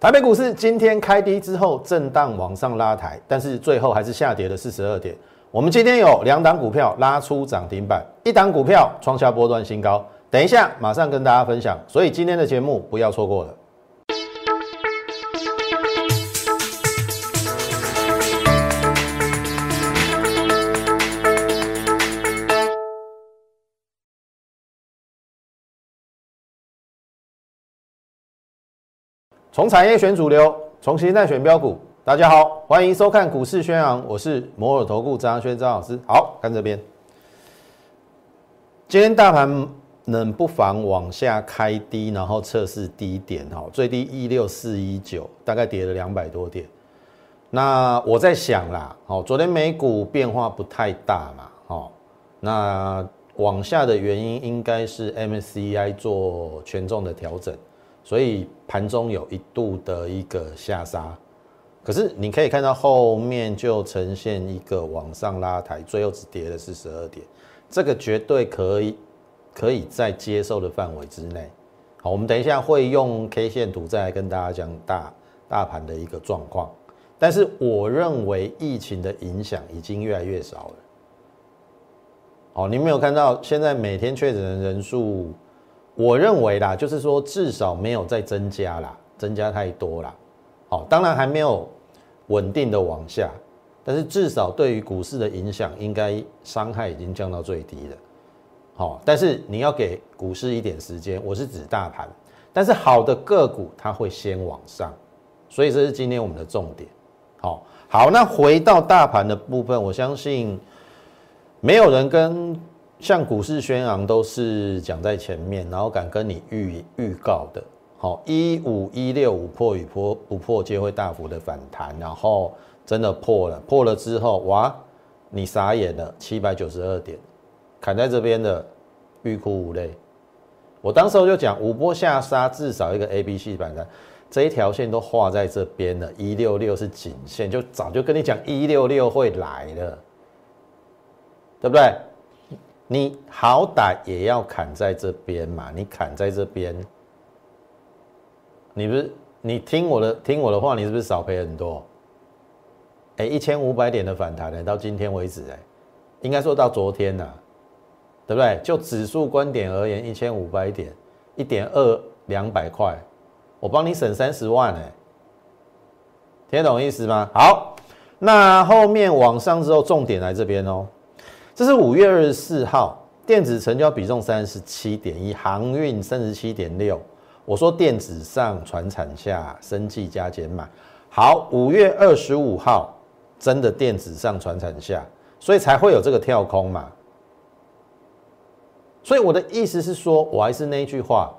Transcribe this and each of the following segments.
台北股市今天开低之后震荡往上拉抬，但是最后还是下跌了四十二点。我们今天有两档股票拉出涨停板，一档股票创下波段新高。等一下马上跟大家分享，所以今天的节目不要错过了。从产业选主流，从形态选标股。大家好，欢迎收看股市宣扬，我是摩尔投顾张轩张老师。好看这边，今天大盘能不妨往下开低，然后测试低点哈，最低一六四一九，大概跌了两百多点。那我在想啦，哦，昨天美股变化不太大嘛，哦，那往下的原因应该是 MSCI 做权重的调整。所以盘中有一度的一个下杀，可是你可以看到后面就呈现一个往上拉抬，最后只跌了四十二点，这个绝对可以可以在接受的范围之内。好，我们等一下会用 K 线图再来跟大家讲大大盘的一个状况，但是我认为疫情的影响已经越来越少了。好，你没有看到现在每天确诊的人数？我认为啦，就是说至少没有再增加啦，增加太多啦。好，当然还没有稳定的往下，但是至少对于股市的影响，应该伤害已经降到最低了。好，但是你要给股市一点时间，我是指大盘，但是好的个股它会先往上，所以这是今天我们的重点。好，好，那回到大盘的部分，我相信没有人跟。像股市宣扬都是讲在前面，然后敢跟你预预告的，好一五一六五破与破不破皆会大幅的反弹，然后真的破了，破了之后哇，你傻眼了，七百九十二点，砍在这边的欲哭无泪。我当时候就讲五波下杀至少一个 A B C 反弹，这一条线都画在这边了，一六六是颈线，就早就跟你讲一六六会来了，对不对？你好歹也要砍在这边嘛，你砍在这边，你不是你听我的听我的话，你是不是少赔很多？哎，一千五百点的反弹呢，到今天为止，哎，应该说到昨天呐，对不对？就指数观点而言，一千五百点，一点二两百块，我帮你省三十万哎，听懂意思吗？好，那后面往上之后，重点来这边哦。这是五月二十四号，电子成交比重三十七点一，航运三十七点六。我说电子上，船产下，生计加减码。好，五月二十五号，真的电子上，船产下，所以才会有这个跳空嘛。所以我的意思是说，我还是那句话，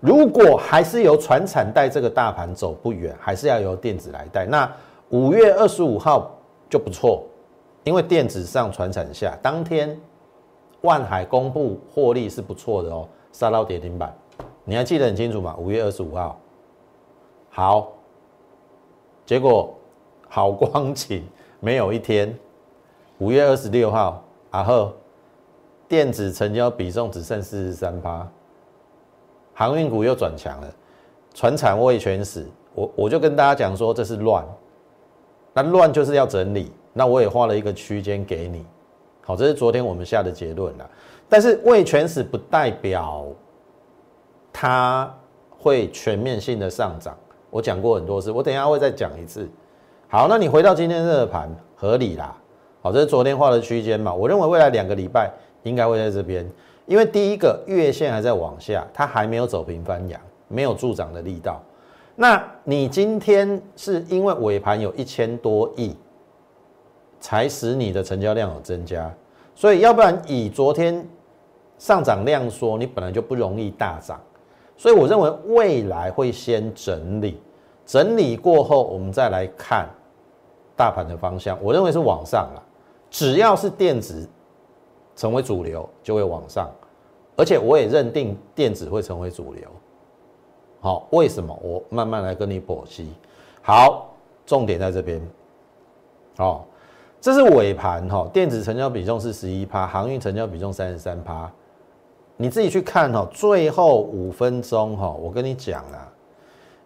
如果还是由船产带这个大盘走不远，还是要由电子来带。那五月二十五号就不错。因为电子上传产下，当天万海公布获利是不错的哦，杀到跌停板，你还记得很清楚吗？五月二十五号，好，结果好光景没有一天，五月二十六号，然后电子成交比重只剩四十三趴，航运股又转强了，船产未全死，我我就跟大家讲说这是乱，那乱就是要整理。那我也画了一个区间给你，好，这是昨天我们下的结论了。但是未全死不代表它会全面性的上涨。我讲过很多次，我等一下会再讲一次。好，那你回到今天这个盘合理啦。好，这是昨天画的区间嘛？我认为未来两个礼拜应该会在这边，因为第一个月线还在往下，它还没有走平翻阳，没有助涨的力道。那你今天是因为尾盘有一千多亿。才使你的成交量有增加，所以要不然以昨天上涨量说，你本来就不容易大涨，所以我认为未来会先整理，整理过后我们再来看大盘的方向，我认为是往上了，只要是电子成为主流就会往上，而且我也认定电子会成为主流。好，为什么？我慢慢来跟你剖析。好，重点在这边。好。这是尾盘哈，电子成交比重是十一趴，航运成交比重三十三趴。你自己去看哈，最后五分钟哈，我跟你讲啦，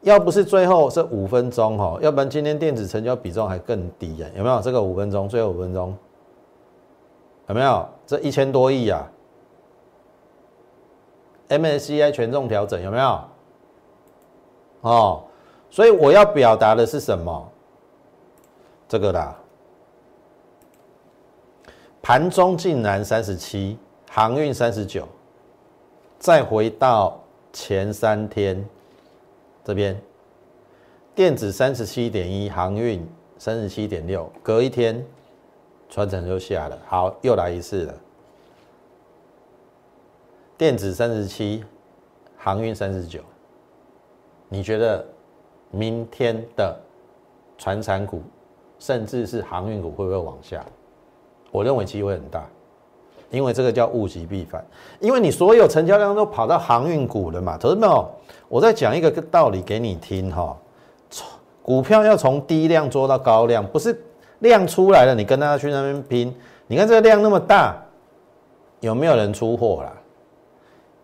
要不是最后这五分钟哈，要不然今天电子成交比重还更低呀？有没有这个五分钟？最后五分钟有没有这一千多亿啊？MSCI 权重调整有没有？哦，所以我要表达的是什么？这个啦，盘中竟然三十七，航运三十九，再回到前三天。这边电子三十七点一，航运三十七点六，隔一天传承就下了。好，又来一次了。电子三十七，航运三十九。你觉得明天的船产股，甚至是航运股会不会往下？我认为机会很大，因为这个叫物极必反，因为你所有成交量都跑到航运股了嘛，投资没有？我再讲一个道理给你听哈，股票要从低量做到高量，不是量出来了你跟大家去那边拼。你看这个量那么大，有没有人出货啦？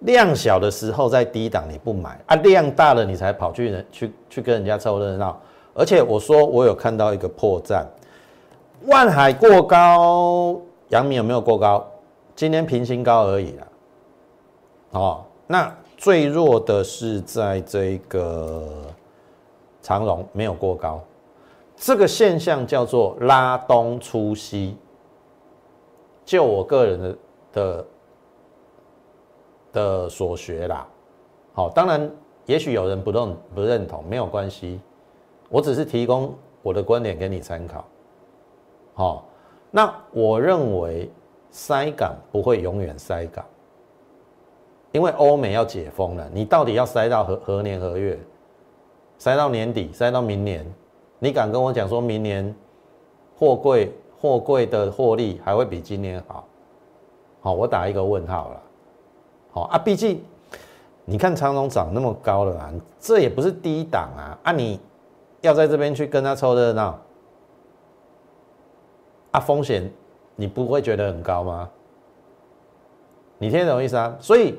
量小的时候在低档你不买啊，量大了你才跑去人去去跟人家凑热闹。而且我说我有看到一个破绽，万海过高，阳明有没有过高？今天平行高而已啦。哦，那。最弱的是在这个长荣没有过高，这个现象叫做拉东出西。就我个人的的的所学啦，好，当然也许有人不认不认同，没有关系，我只是提供我的观点给你参考。好，那我认为塞港不会永远塞港。因为欧美要解封了，你到底要塞到何何年何月？塞到年底，塞到明年？你敢跟我讲说明年货柜货柜的获利还会比今年好？好，我打一个问号了。好啊，毕竟你看长隆涨那么高了啊，这也不是低档啊。啊，你要在这边去跟他凑热闹，啊，风险你不会觉得很高吗？你听懂意思啊？所以。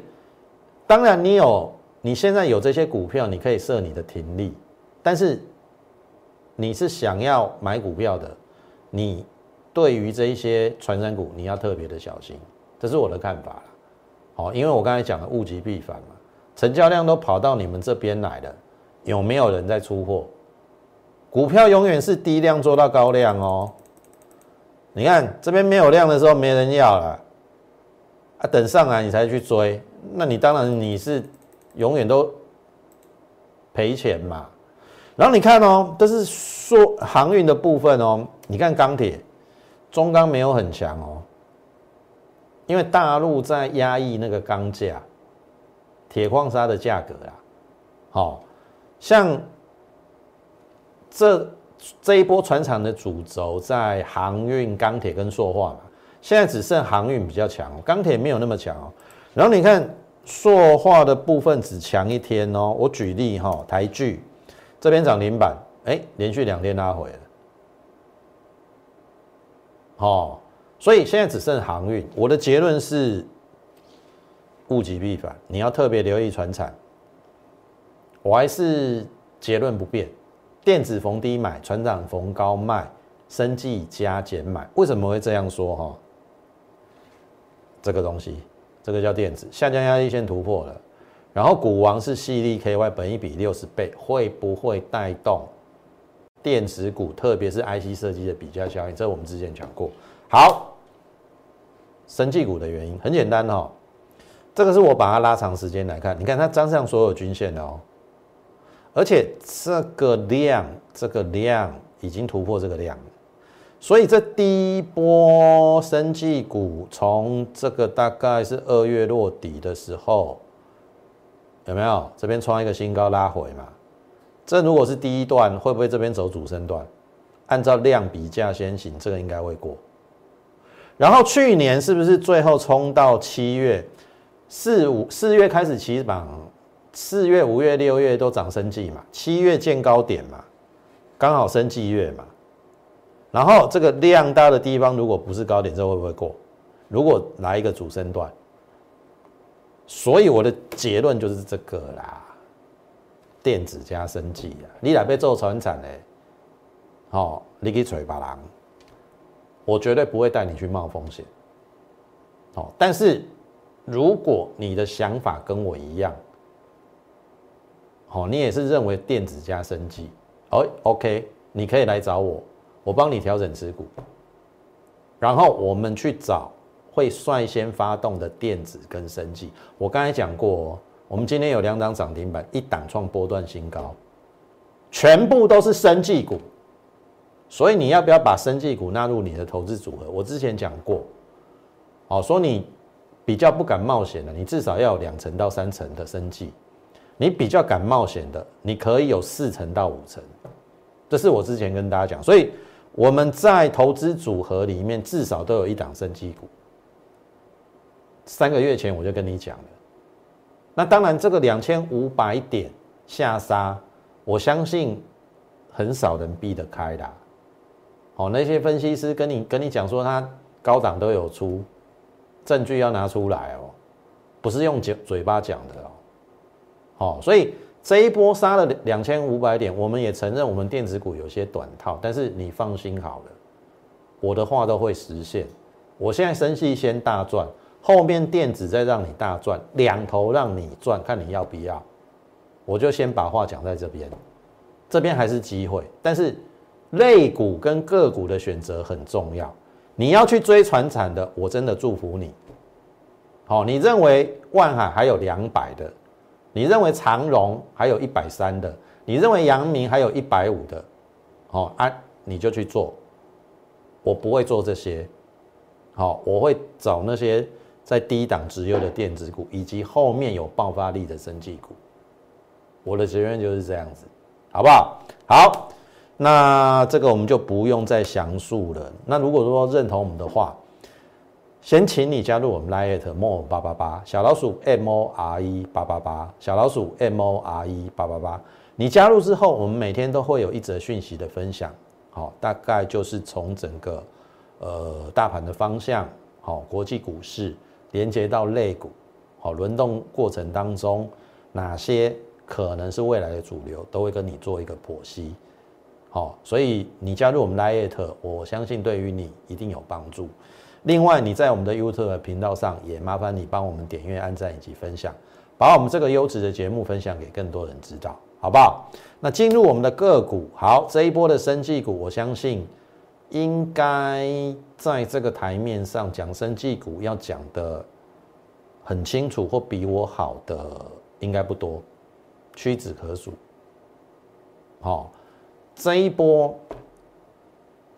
当然，你有你现在有这些股票，你可以设你的停利，但是你是想要买股票的，你对于这一些传染股，你要特别的小心，这是我的看法了。好，因为我刚才讲的物极必反嘛，成交量都跑到你们这边来了，有没有人在出货？股票永远是低量做到高量哦。你看这边没有量的时候，没人要了，啊，等上来你才去追。那你当然你是永远都赔钱嘛。然后你看哦，这是说航运的部分哦。你看钢铁，中钢没有很强哦，因为大陆在压抑那个钢价、铁矿砂的价格啊。好，像这这一波船厂的主轴在航运、钢铁跟塑化嘛，现在只剩航运比较强，钢铁没有那么强哦。然后你看塑化的部分只强一天哦，我举例哈，台剧这边涨停板，哎，连续两天拉回了，哦，所以现在只剩航运。我的结论是物极必反，你要特别留意船厂。我还是结论不变，电子逢低买，船长逢高卖，生计加减买。为什么会这样说哈？这个东西。这个叫电子下降压力线突破了，然后股王是细粒 KY，本一比六十倍，会不会带动电子股，特别是 IC 设计的比较效应？这我们之前讲过。好，生技股的原因很简单哦，这个是我把它拉长时间来看，你看它沾上所有均线哦，而且这个量，这个量已经突破这个量。所以这第一波生技股从这个大概是二月落底的时候，有没有这边创一个新高拉回嘛？这如果是第一段，会不会这边走主升段？按照量比价先行，这个应该会过。然后去年是不是最后冲到七月四五四月开始起榜，四月五月六月都涨生技嘛？七月见高点嘛？刚好生技月嘛？然后这个量大的地方，如果不是高点，这会不会过？如果来一个主升段，所以我的结论就是这个啦。电子加生技啊，你俩被做船产嘞，好，你去锤巴狼，我绝对不会带你去冒风险。好，但是如果你的想法跟我一样，好，你也是认为电子加生技，哦，OK，你可以来找我，我帮你调整持股，然后我们去找会率先发动的电子跟生技。我刚才讲过。我们今天有两档涨停板，一档创波段新高，全部都是生技股，所以你要不要把生技股纳入你的投资组合？我之前讲过，哦，说你比较不敢冒险的，你至少要有两成到三成的生技；你比较敢冒险的，你可以有四成到五成。这是我之前跟大家讲，所以我们在投资组合里面至少都有一档生技股。三个月前我就跟你讲了。那当然，这个两千五百点下杀，我相信很少人避得开的。哦，那些分析师跟你跟你讲说，他高档都有出证据要拿出来哦，不是用嘴嘴巴讲的哦。哦，所以这一波杀了两千五百点，我们也承认我们电子股有些短套，但是你放心好了，我的话都会实现。我现在生气先大赚。后面电子再让你大赚，两头让你赚，看你要不要。我就先把话讲在这边，这边还是机会，但是类股跟个股的选择很重要。你要去追船产的，我真的祝福你。好，你认为万海还有两百的，你认为长荣还有一百三的，你认为阳明还有一百五的，好啊，你就去做。我不会做这些，好，我会找那些。在低档直优的电子股，以及后面有爆发力的生技股，我的结论就是这样子，好不好？好，那这个我们就不用再详述了。那如果说认同我们的话，先请你加入我们 Lite More 八八八小老鼠 M O R E 八八八小老鼠 M O R E 八八八。你加入之后，我们每天都会有一则讯息的分享，好，大概就是从整个呃大盘的方向，好，国际股市。连接到类股，好轮动过程当中，哪些可能是未来的主流，都会跟你做一个剖析，好，所以你加入我们 Lite，我相信对于你一定有帮助。另外，你在我们的 YouTube 频道上，也麻烦你帮我们点阅、按赞以及分享，把我们这个优质的节目分享给更多人知道，好不好？那进入我们的个股，好，这一波的生技股，我相信。应该在这个台面上讲生技股要讲的很清楚，或比我好的应该不多，屈指可数。好，这一波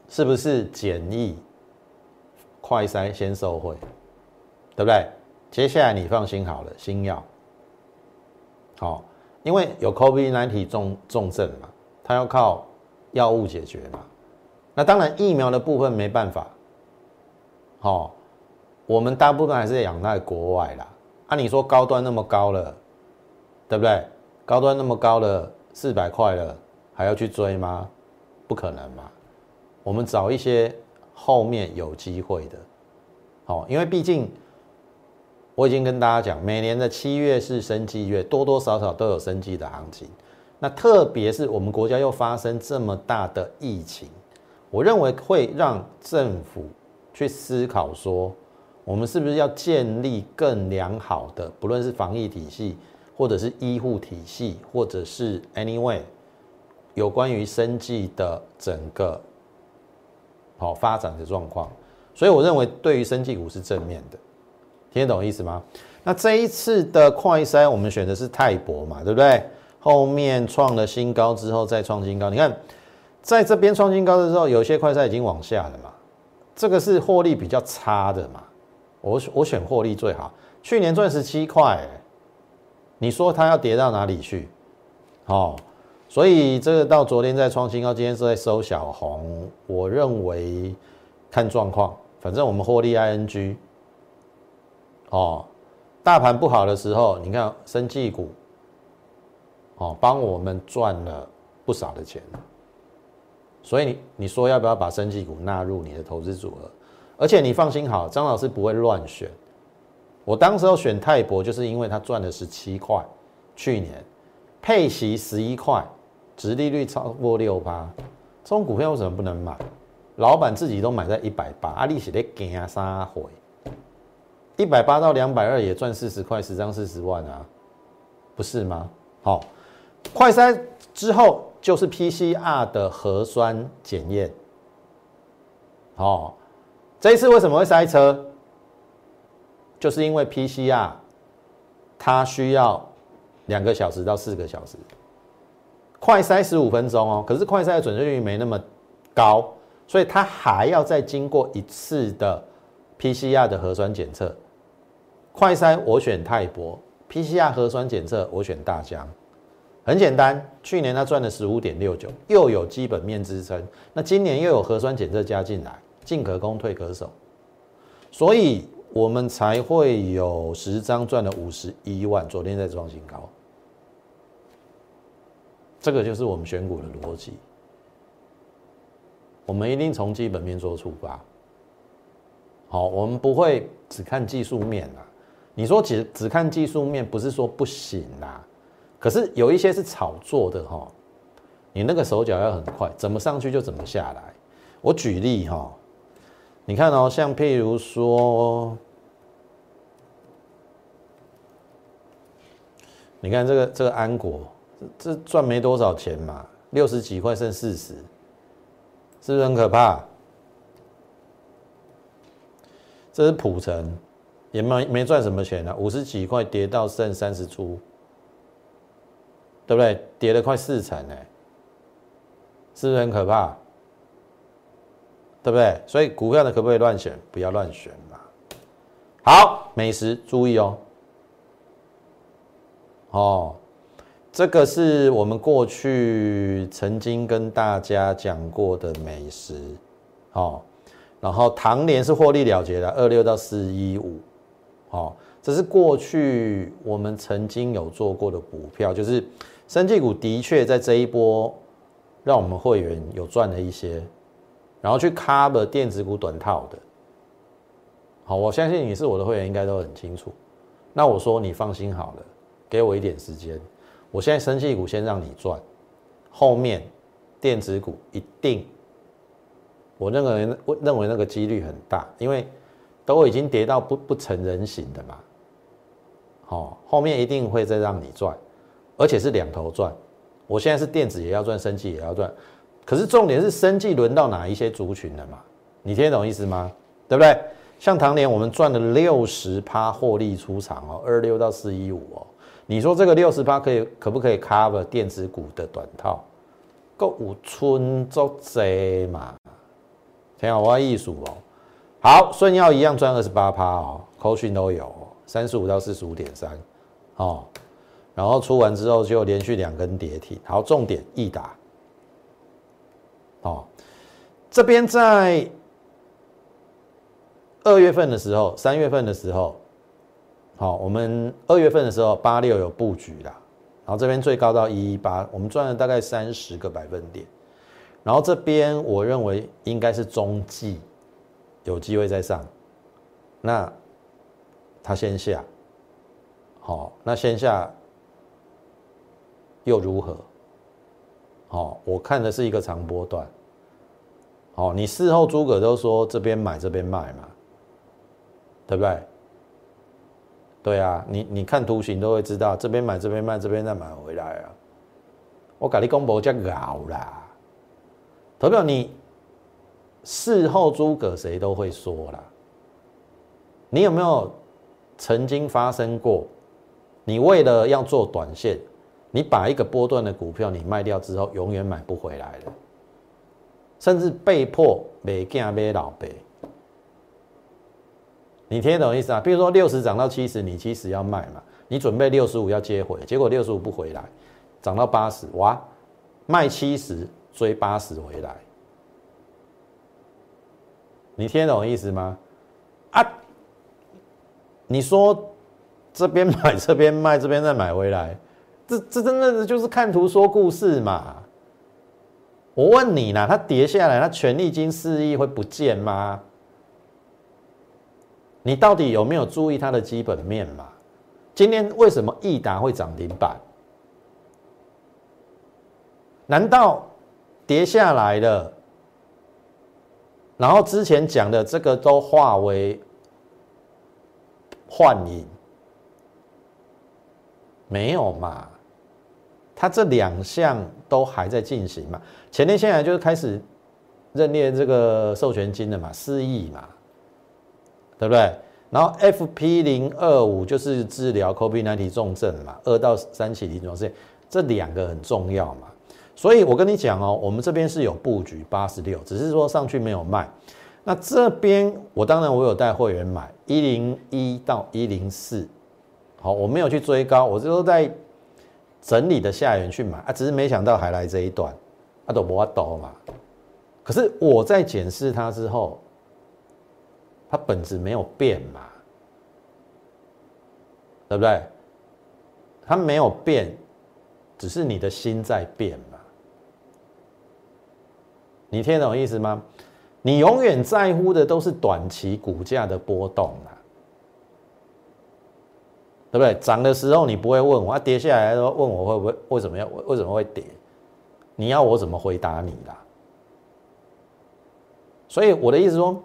是不是简易快筛先受惠，对不对？接下来你放心好了，新药，好，因为有 COVID-19 重重症嘛，它要靠药物解决嘛。那当然，疫苗的部分没办法，好，我们大部分还是仰赖国外啦。按你说高端那么高了，对不对？高端那么高了，四百块了，还要去追吗？不可能嘛。我们找一些后面有机会的，好，因为毕竟我已经跟大家讲，每年的七月是生计月，多多少少都有生计的行情。那特别是我们国家又发生这么大的疫情。我认为会让政府去思考说，我们是不是要建立更良好的，不论是防疫体系，或者是医护体系，或者是 anyway 有关于生计的整个好发展的状况。所以我认为对于生技股是正面的，听得懂意思吗？那这一次的快筛，我们选的是泰博嘛，对不对？后面创了新高之后再创新高，你看。在这边创新高的时候，有些快赛已经往下了嘛，这个是获利比较差的嘛，我我选获利最好。去年赚十七块，你说它要跌到哪里去？哦，所以这个到昨天在创新高，今天是在收小红。我认为看状况，反正我们获利 ing。哦，大盘不好的时候，你看生技股，哦，帮我们赚了不少的钱。所以你你说要不要把生技股纳入你的投资组合？而且你放心好，张老师不会乱选。我当时候选泰博，就是因为他赚了十七块，去年配息十一块，殖利率超过六趴，这种股票为什么不能买？老板自己都买在一百八，阿利是在惊啥回？一百八到两百二也赚四十块，十张四十万啊，不是吗？好，快筛之后就是 PCR 的核酸检验。哦，这一次为什么会塞车？就是因为 PCR 它需要两个小时到四个小时，快筛十五分钟哦，可是快筛的准确率没那么高。所以它还要再经过一次的 PCR 的核酸检测，快筛我选泰博，PCR 核酸检测我选大疆，很简单，去年它赚了十五点六九，又有基本面支撑，那今年又有核酸检测加进来，进可攻退可守，所以我们才会有十张赚了五十一万，昨天在创新高，这个就是我们选股的逻辑。我们一定从基本面做出发，好，我们不会只看技术面啦。你说只只看技术面，不是说不行啦，可是有一些是炒作的哈，你那个手脚要很快，怎么上去就怎么下来。我举例哈，你看哦，像譬如说，你看这个这个安国，这赚没多少钱嘛，六十几块剩四十。是不是很可怕？这是普成，也没没赚什么钱啊，五十几块跌到剩三十出，对不对？跌了快四成哎，是不是很可怕？对不对？所以股票的可不可以乱选？不要乱选嘛。好，美食注意哦。哦。这个是我们过去曾经跟大家讲过的美食，哦，然后唐联是获利了结的，二六到四一五，哦，这是过去我们曾经有做过的股票，就是生技股的确在这一波让我们会员有赚了一些，然后去 cover 电子股短套的，好，我相信你是我的会员，应该都很清楚。那我说你放心好了，给我一点时间。我现在生气股先让你赚，后面电子股一定，我认为我认为那个几率很大，因为都已经跌到不不成人形的嘛，哦，后面一定会再让你赚，而且是两头赚。我现在是电子也要赚，生气也要赚，可是重点是生气轮到哪一些族群了嘛？你听得懂意思吗？对不对？像唐年我们赚了六十趴获利出场哦，二六到四一五哦。你说这个六十八可以可不可以 cover 电子股的短套？够五春做贼嘛？挺好玩艺术哦。好，顺耀一样赚二十八趴哦，扣讯都有三十五到四十五点三哦。然后出完之后就连续两根跌停。好，重点易达哦，这边在二月份的时候，三月份的时候。好，我们二月份的时候八六有布局啦，然后这边最高到一一八，我们赚了大概三十个百分点，然后这边我认为应该是中继，有机会再上，那它先下，好，那先下又如何？好，我看的是一个长波段，好，你事后诸葛都说这边买这边卖嘛，对不对？对啊，你你看图形都会知道，这边买这边卖，这边再买回来啊。我跟你公布这搞啦，投票你事后诸葛谁都会说啦。你有没有曾经发生过？你为了要做短线，你把一个波段的股票你卖掉之后，永远买不回来了，甚至被迫没惊买老辈。你听得懂意思啊？比如说六十涨到七十，你七十要卖嘛？你准备六十五要接回，结果六十五不回来，涨到八十，哇，卖七十追八十回来，你听得懂意思吗？啊，你说这边买 这边卖，这边再买回来，这这真的就是看图说故事嘛？我问你啦，它跌下来，它权利金四亿会不见吗？你到底有没有注意它的基本面嘛？今天为什么易达会涨停板？难道跌下来了，然后之前讲的这个都化为幻影？没有嘛？它这两项都还在进行嘛？前天现在就是开始认列这个授权金的嘛，四亿嘛，对不对？然后 FP 零二五就是治疗 COVID-19 重症嘛，二到三期临床试验，这两个很重要嘛。所以我跟你讲哦，我们这边是有布局八十六，只是说上去没有卖。那这边我当然我有带会员买一零一到一零四。好，我没有去追高，我就在整理的下缘去买啊，只是没想到还来这一段，啊都不阿抖嘛。可是我在检视它之后，它本质没有变嘛，对不对？它没有变，只是你的心在变嘛。你听懂意思吗？你永远在乎的都是短期股价的波动啊。对不对？涨的时候你不会问我，啊，跌下来的问我会不会为什么要为什么会跌？你要我怎么回答你啦？所以我的意思说，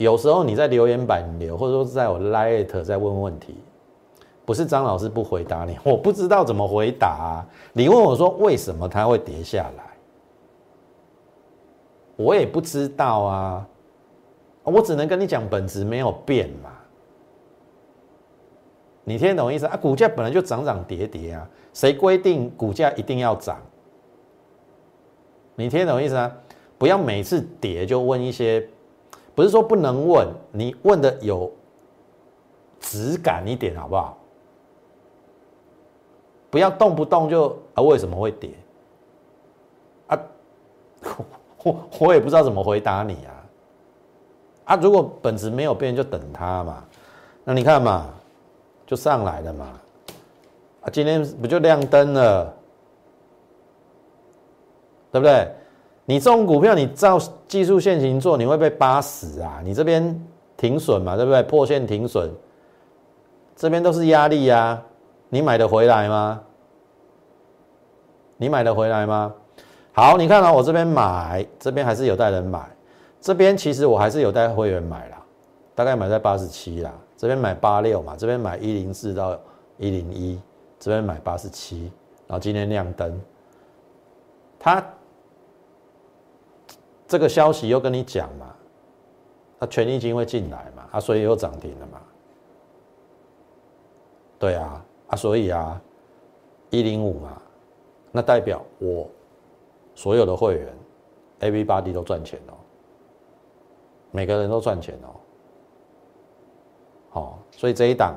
有时候你在留言板留，或者说在我 Lite 在问问题，不是张老师不回答你，我不知道怎么回答。你问我说为什么它会跌下来，我也不知道啊，我只能跟你讲本质没有变嘛。你听懂意思啊？股价本来就涨涨跌跌啊，谁规定股价一定要涨？你听懂意思啊？不要每次跌就问一些，不是说不能问，你问的有质感一点好不好？不要动不动就啊为什么会跌？啊，我我也不知道怎么回答你啊。啊，如果本质没有变，就等它嘛。那你看嘛。就上来了嘛，啊，今天不就亮灯了，对不对？你这种股票，你照技术线型做，你会被扒死啊！你这边停损嘛，对不对？破线停损，这边都是压力呀，你买得回来吗？你买得回来吗？好，你看到我这边买，这边还是有带人买，这边其实我还是有带会员买啦，大概买在八十七啦。这边买八六嘛，这边买一零四到一零一，这边买八十七，然后今天亮灯，它这个消息又跟你讲嘛，他权益金会进来嘛，啊，所以又涨停了嘛，对啊，啊，所以啊，一零五嘛，那代表我所有的会员，everybody 都赚钱哦，每个人都赚钱哦。好，所以这一档，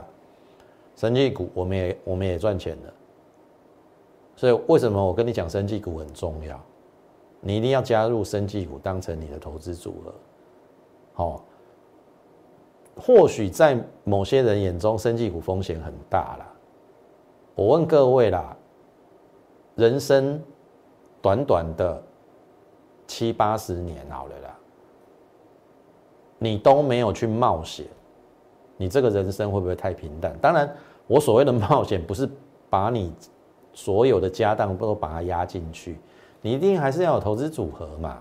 生技股我们也我们也赚钱了。所以为什么我跟你讲生技股很重要？你一定要加入生技股当成你的投资组合。好，或许在某些人眼中，生技股风险很大啦。我问各位啦，人生短短的七八十年好了啦，你都没有去冒险。你这个人生会不会太平淡？当然，我所谓的冒险不是把你所有的家当都把它压进去，你一定还是要有投资组合嘛。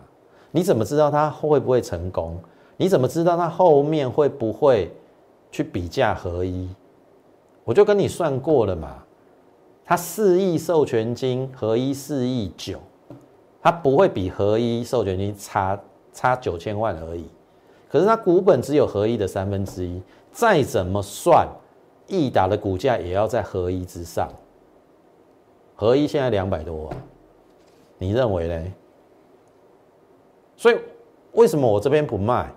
你怎么知道它会不会成功？你怎么知道它后面会不会去比价合一？我就跟你算过了嘛，它四亿授权金合一四亿九，它不会比合一授权金差差九千万而已。可是它股本只有合一的三分之一。再怎么算，易达的股价也要在合一之上。合一现在两百多万，你认为呢？所以为什么我这边不卖？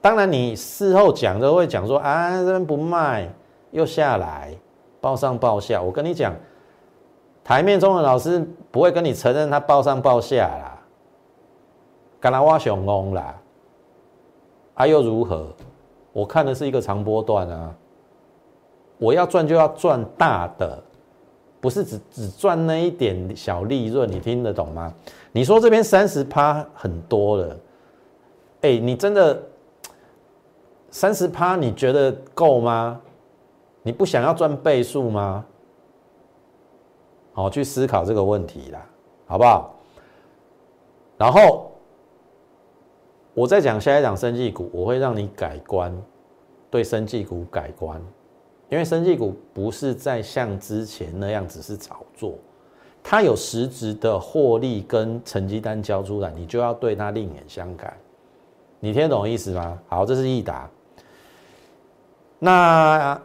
当然，你事后讲都会讲说啊，这边不卖又下来，报上报下。我跟你讲，台面中的老师不会跟你承认他报上报下啦，干拉挖熊翁啦，啊又如何？我看的是一个长波段啊，我要赚就要赚大的，不是只只赚那一点小利润，你听得懂吗？你说这边三十趴很多了，哎，你真的三十趴你觉得够吗？你不想要赚倍数吗？好去思考这个问题啦，好不好？然后我再讲下一档生技股，我会让你改观，对生技股改观，因为生技股不是在像之前那样只是炒作，它有实质的获利跟成绩单交出来，你就要对它另眼相看。你听懂意思吗？好，这是一打。那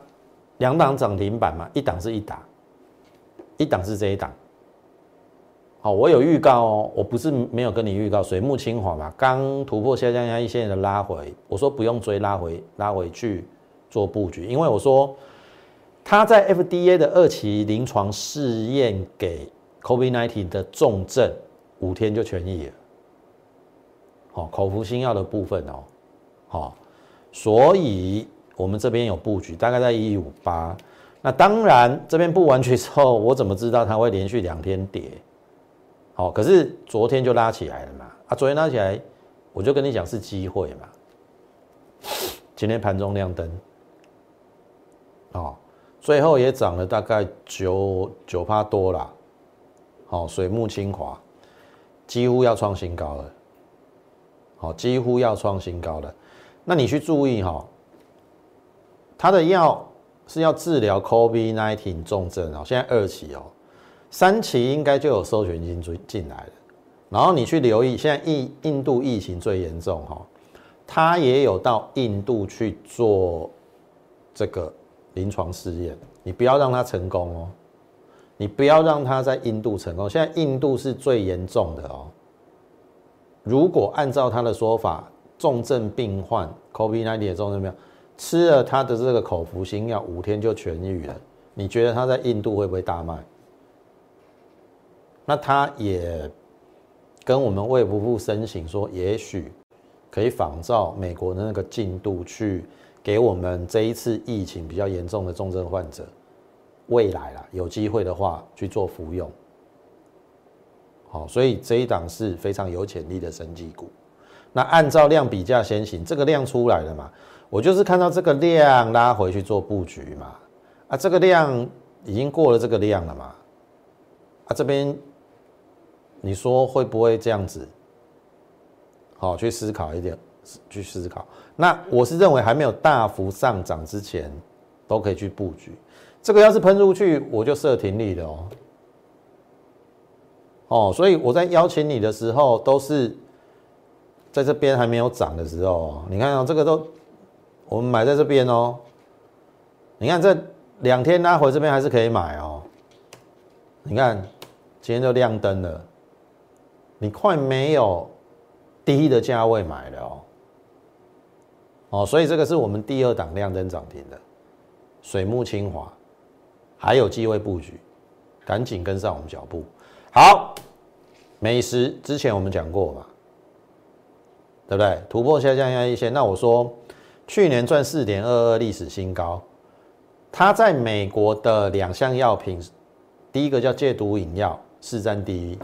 两档涨停板嘛，一档是一档，一档是这一档。好，我有预告哦，我不是没有跟你预告，水木清华嘛，刚突破下降压一线的拉回，我说不用追，拉回拉回去做布局，因为我说他在 FDA 的二期临床试验给 COVID-19 的重症五天就痊愈了，好，口服新药的部分哦，好，所以我们这边有布局，大概在一五八，那当然这边布完局之后，我怎么知道它会连续两天跌？好，可是昨天就拉起来了嘛？啊，昨天拉起来，我就跟你讲是机会嘛。今天盘中亮灯，哦，最后也涨了大概九九趴多啦。好，水木清华几乎要创新高了。好，几乎要创新高了。那你去注意哈，它的药是要治疗 COVID-19 重症哦，现在二期哦。三期应该就有授权金追进来了，然后你去留意，现在印印度疫情最严重哈，他也有到印度去做这个临床试验，你不要让他成功哦，你不要让他在印度成功，现在印度是最严重的哦，如果按照他的说法，重症病患 COVID-19 重症病，吃了他的这个口服新药五天就痊愈了，你觉得他在印度会不会大卖？那他也跟我们卫福部申请说，也许可以仿照美国的那个进度，去给我们这一次疫情比较严重的重症患者，未来啦有机会的话去做服用。好，所以这一档是非常有潜力的生技股。那按照量比价先行，这个量出来了嘛？我就是看到这个量拉回去做布局嘛。啊，这个量已经过了这个量了嘛？啊，这边。你说会不会这样子？好，去思考一点，去思考。那我是认为还没有大幅上涨之前，都可以去布局。这个要是喷出去，我就设停利了哦。哦，所以我在邀请你的时候，都是在这边还没有涨的时候。你看，这个都我们买在这边哦。你看这两天拉回这边还是可以买哦。你看今天就亮灯了。你快没有低的价位买了哦，哦，所以这个是我们第二档亮灯涨停的水木清华，还有机会布局，赶紧跟上我们脚步。好，美食之前我们讲过嘛，对不对？突破下降压一线，那我说去年赚四点二二历史新高，它在美国的两项药品，第一个叫戒毒饮料，市占第一。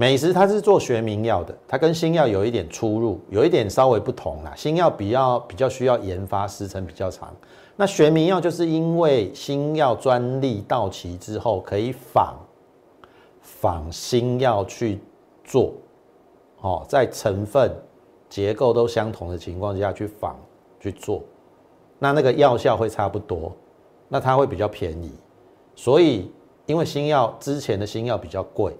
美食它是做学名药的，它跟新药有一点出入，有一点稍微不同啦。新药比较比较需要研发时程比较长，那学名药就是因为新药专利到期之后可以仿仿新药去做，哦，在成分结构都相同的情况下去仿去做，那那个药效会差不多，那它会比较便宜，所以因为新药之前的新药比较贵。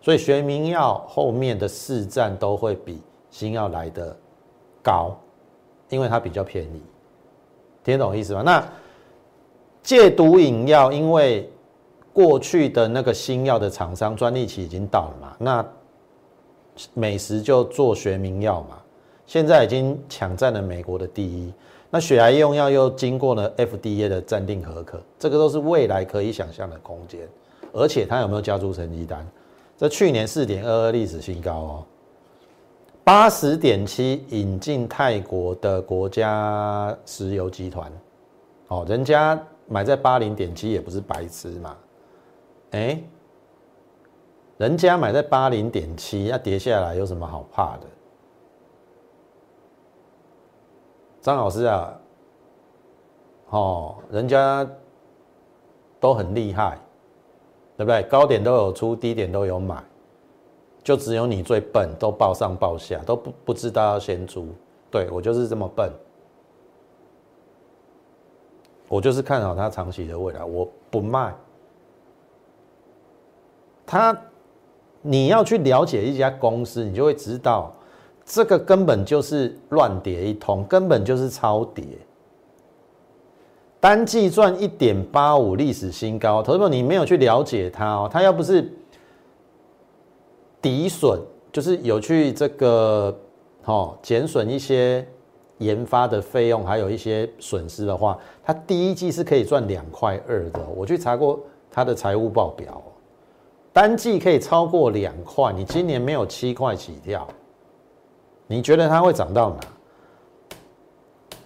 所以学名药后面的市占都会比新药来的高，因为它比较便宜，听懂意思吗？那戒毒饮药，因为过去的那个新药的厂商专利期已经到了嘛，那美食就做学名药嘛，现在已经抢占了美国的第一。那血癌用药又经过了 FDA 的暂定合可，这个都是未来可以想象的空间，而且它有没有加注成绩单？这去年四点二二历史新高哦，八十点七引进泰国的国家石油集团，哦，人家买在八零点七也不是白痴嘛，哎，人家买在八零点七，那跌下来有什么好怕的？张老师啊，哦，人家都很厉害。对不对？高点都有出，低点都有买，就只有你最笨，都报上报下，都不不知道要先出。对我就是这么笨，我就是看好它长期的未来，我不卖。它，你要去了解一家公司，你就会知道，这个根本就是乱跌一通，根本就是超跌。单季赚一点八五，历史新高。投资者，你没有去了解它哦，它要不是抵损，就是有去这个哦减损一些研发的费用，还有一些损失的话，它第一季是可以赚两块二的。我去查过它的财务报表，单季可以超过两块。你今年没有七块起跳，你觉得它会涨到哪？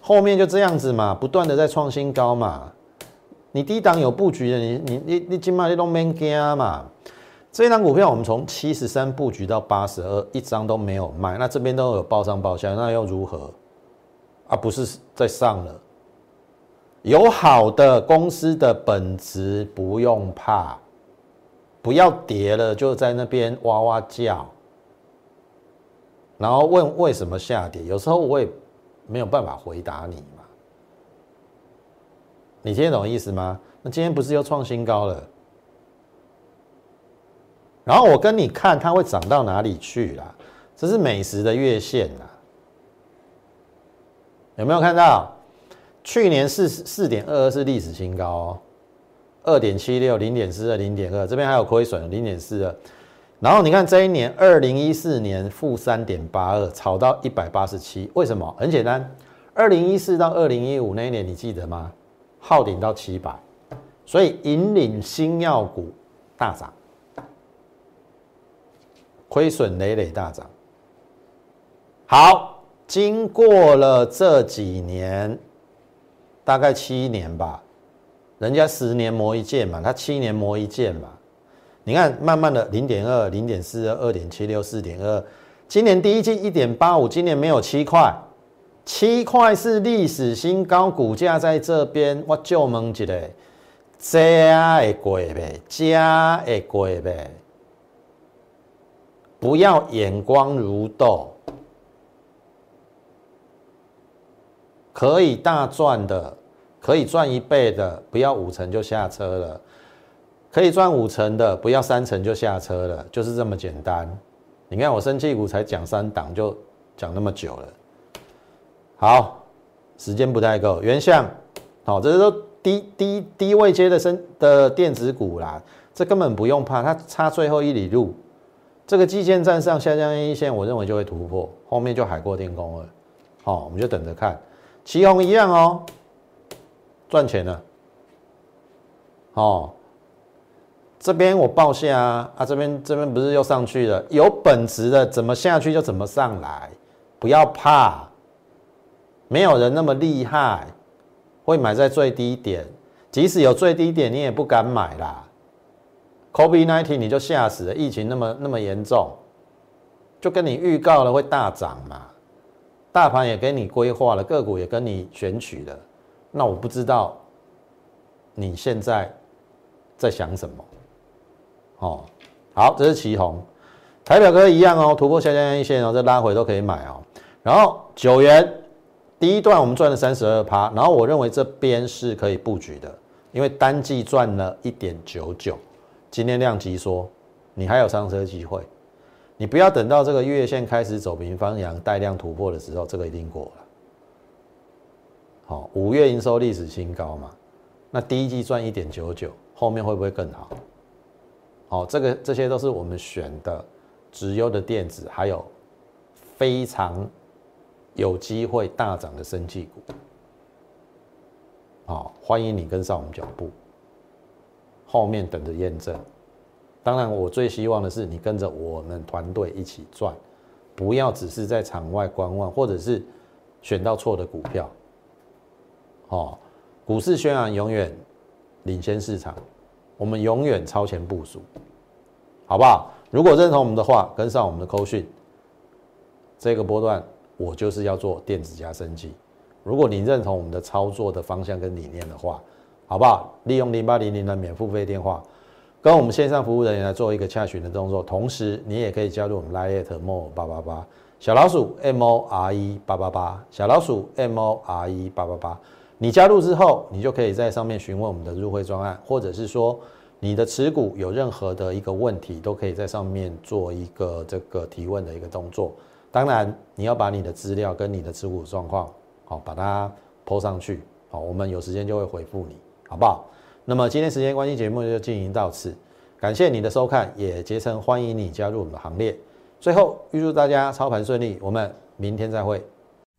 后面就这样子嘛，不断的在创新高嘛。你低档有布局的，你你你你今麦你都没加嘛。这一张股票我们从七十三布局到八十二，一张都没有卖。那这边都有报上报下，那又如何？啊，不是在上了。有好的公司的本质不用怕，不要跌了就在那边哇哇叫，然后问为什么下跌。有时候我也。没有办法回答你嘛？你听得懂意思吗？那今天不是又创新高了？然后我跟你看它会涨到哪里去啦？这是美食的月线啦，有没有看到？去年四四点二二是历史新高哦，二点七六零点四二零点二，这边还有亏损零点四二。然后你看这一年，二零一四年负三点八二，炒到一百八十七，为什么？很简单，二零一四到二零一五那一年，你记得吗？耗顶到七百，所以引领新药股大涨，亏损累累大涨。好，经过了这几年，大概七年吧，人家十年磨一剑嘛，他七年磨一剑嘛。你看，慢慢的零点二、零点四二、二点七六、四点二，今年第一季一点八五，今年没有七块，七块是历史新高，股价在这边，我就问一个，加会贵呗？加会贵呗？不要眼光如豆，可以大赚的，可以赚一倍的，不要五成就下车了。可以赚五成的，不要三成就下车了，就是这么简单。你看我生气股才讲三档就讲那么久了。好，时间不太够。原相，好，这是都低低低位接的升的电子股啦，这根本不用怕，它差最后一里路。这个基建站上下降一线，我认为就会突破，后面就海阔天空了。好，我们就等着看。旗宏一样哦，赚钱了。哦。这边我报下啊啊，这边这边不是又上去了？有本质的怎么下去就怎么上来，不要怕，没有人那么厉害，会买在最低点，即使有最低点，你也不敢买啦。COVID nineteen 你就吓死了，疫情那么那么严重，就跟你预告了会大涨嘛，大盘也给你规划了，个股也跟你选取了，那我不知道你现在在想什么。哦，好，这是旗红，台表哥一样哦，突破下降一线哦，再拉回都可以买哦。然后九元第一段我们赚了三十二趴，然后我认为这边是可以布局的，因为单季赚了一点九九，今天量级说你还有上车机会，你不要等到这个月线开始走平方阳带量突破的时候，这个一定过了。好，五月营收历史新高嘛，那第一季赚一点九九，后面会不会更好？哦，这个这些都是我们选的直优的电子，还有非常有机会大涨的生技股。好，欢迎你跟上我们脚步，后面等着验证。当然，我最希望的是你跟着我们团队一起赚，不要只是在场外观望，或者是选到错的股票。哦，股市宣扬永远领先市场。我们永远超前部署，好不好？如果认同我们的话，跟上我们的扣讯，这个波段我就是要做电子加升级。如果你认同我们的操作的方向跟理念的话，好不好？利用零八零零的免付费电话跟我们线上服务人员来做一个洽询的动作，同时你也可以加入我们 Line More 八八八小老鼠 M O R E 八八八小老鼠 M O R E 八八八。你加入之后，你就可以在上面询问我们的入会专案，或者是说你的持股有任何的一个问题，都可以在上面做一个这个提问的一个动作。当然，你要把你的资料跟你的持股状况，好把它抛上去，好，我们有时间就会回复你，好不好？那么今天时间关系，节目就进行到此。感谢你的收看，也竭诚欢迎你加入我们的行列。最后，预祝大家操盘顺利，我们明天再会。